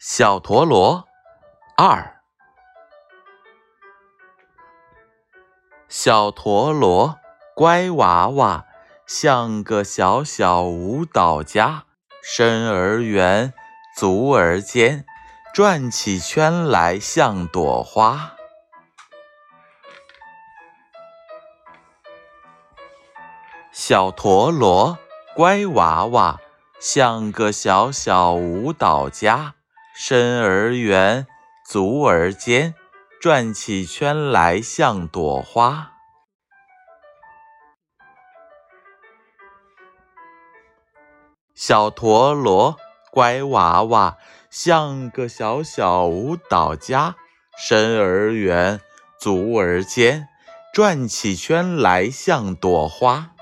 小陀螺二，小陀螺乖娃娃像个小小舞蹈家，身儿圆，足儿尖，转起圈来像朵花。小陀螺乖娃娃像个小小舞蹈家。身儿圆，足儿尖，转起圈来像朵花。小陀螺乖娃娃像个小小舞蹈家，身儿圆，足儿尖，转起圈来像朵花。